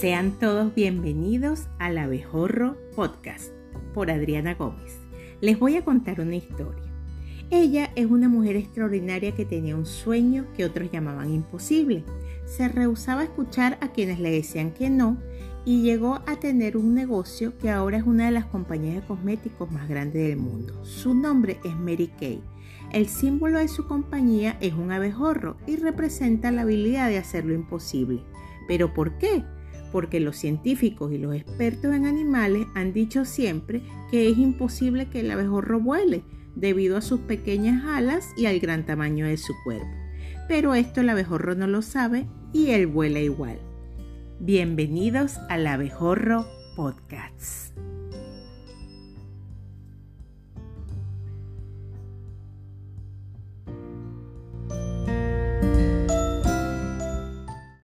Sean todos bienvenidos al Abejorro Podcast por Adriana Gómez. Les voy a contar una historia. Ella es una mujer extraordinaria que tenía un sueño que otros llamaban imposible. Se rehusaba a escuchar a quienes le decían que no y llegó a tener un negocio que ahora es una de las compañías de cosméticos más grandes del mundo. Su nombre es Mary Kay. El símbolo de su compañía es un abejorro y representa la habilidad de hacer lo imposible. ¿Pero por qué? Porque los científicos y los expertos en animales han dicho siempre que es imposible que el abejorro vuele debido a sus pequeñas alas y al gran tamaño de su cuerpo. Pero esto el abejorro no lo sabe y él vuela igual. Bienvenidos al Abejorro Podcast.